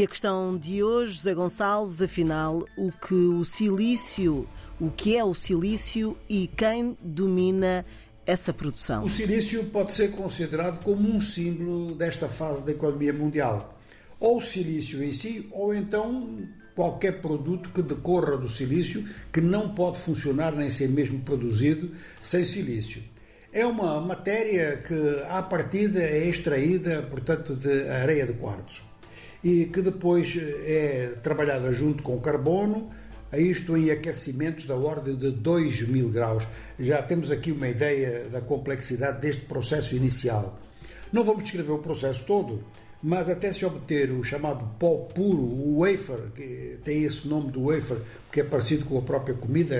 E a questão de hoje, José Gonçalves, afinal, o que o silício, o que é o silício e quem domina essa produção? O silício pode ser considerado como um símbolo desta fase da economia mundial. Ou o silício em si, ou então qualquer produto que decorra do silício que não pode funcionar nem ser mesmo produzido sem silício. É uma matéria que, à partida, é extraída, portanto, de areia de quartzo e que depois é trabalhada junto com carbono, isto em aquecimentos da ordem de 2 mil graus. Já temos aqui uma ideia da complexidade deste processo inicial. Não vamos descrever o processo todo, mas até se obter o chamado pó puro, o wafer, que tem esse nome do wafer, porque é parecido com a própria comida,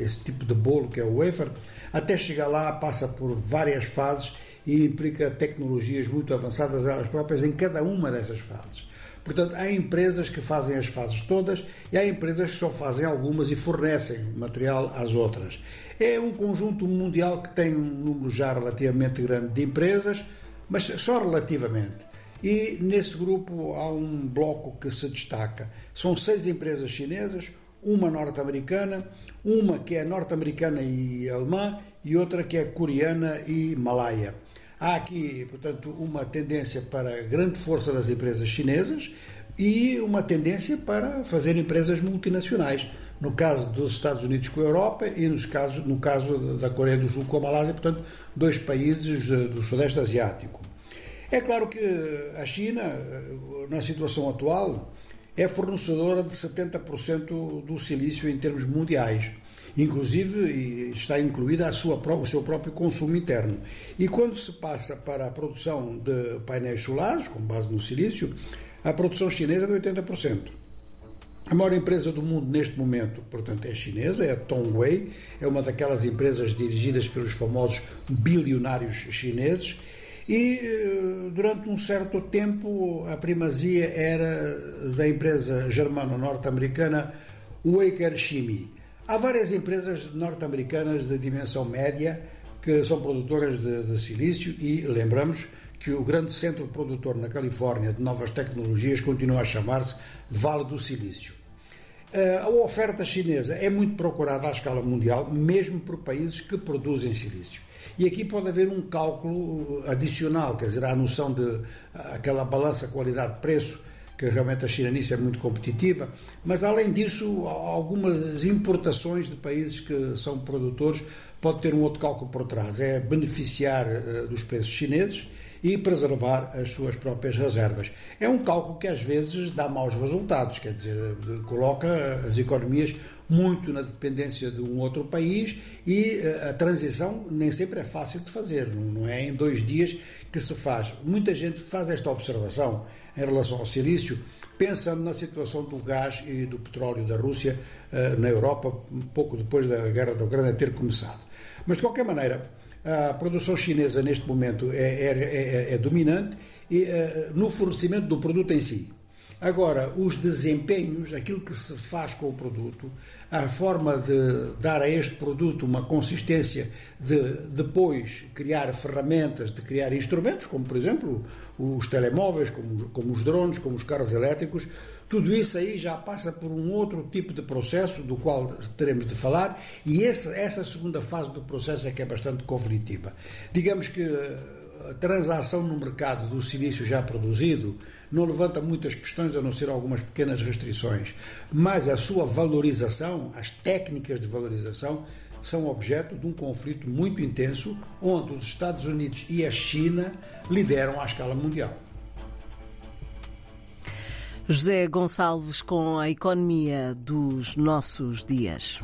esse tipo de bolo que é o wafer, até chegar lá passa por várias fases e implica tecnologias muito avançadas elas próprias em cada uma dessas fases. Portanto, há empresas que fazem as fases todas e há empresas que só fazem algumas e fornecem material às outras. É um conjunto mundial que tem um número já relativamente grande de empresas, mas só relativamente. E nesse grupo há um bloco que se destaca. São seis empresas chinesas, uma norte-americana, uma que é norte-americana e alemã e outra que é coreana e malaia. Há aqui, portanto, uma tendência para grande força das empresas chinesas e uma tendência para fazer empresas multinacionais. No caso dos Estados Unidos com a Europa e nos casos, no caso da Coreia do Sul com a Malásia, portanto, dois países eh, do Sudeste Asiático. É claro que a China, eh, na situação atual, é fornecedora de 70% do silício em termos mundiais. Inclusive está incluída a sua, o seu próprio consumo interno. E quando se passa para a produção de painéis solares, com base no silício, a produção chinesa é de 80%. A maior empresa do mundo neste momento, portanto, é chinesa, é a Tongwei, é uma daquelas empresas dirigidas pelos famosos bilionários chineses e eh, durante um certo tempo a primazia era da empresa germano-norte-americana Waker Chimie. Há várias empresas norte-americanas de dimensão média que são produtoras de, de silício e lembramos que o grande centro produtor na Califórnia de novas tecnologias continua a chamar-se Vale do Silício. Eh, a oferta chinesa é muito procurada à escala mundial, mesmo por países que produzem silício. E aqui pode haver um cálculo adicional, quer dizer, a noção de aquela balança qualidade-preço que realmente a China nisso é muito competitiva, mas além disso, algumas importações de países que são produtores pode ter um outro cálculo por trás, é beneficiar uh, dos preços chineses e preservar as suas próprias reservas. É um cálculo que às vezes dá maus resultados, quer dizer, coloca as economias muito na dependência de um outro país e eh, a transição nem sempre é fácil de fazer, não é em dois dias que se faz. Muita gente faz esta observação em relação ao silício, pensando na situação do gás e do petróleo da Rússia eh, na Europa, pouco depois da guerra da Ucrânia ter começado. Mas de qualquer maneira, a produção chinesa neste momento é, é, é, é dominante e, uh, no fornecimento do produto em si. Agora, os desempenhos, aquilo que se faz com o produto, a forma de dar a este produto uma consistência, de depois criar ferramentas, de criar instrumentos, como por exemplo os telemóveis, como, como os drones, como os carros elétricos, tudo isso aí já passa por um outro tipo de processo do qual teremos de falar e essa, essa segunda fase do processo é que é bastante conflitiva. Digamos que transação no mercado do silício já produzido não levanta muitas questões, a não ser algumas pequenas restrições, mas a sua valorização, as técnicas de valorização, são objeto de um conflito muito intenso, onde os Estados Unidos e a China lideram à escala mundial. José Gonçalves com a economia dos nossos dias.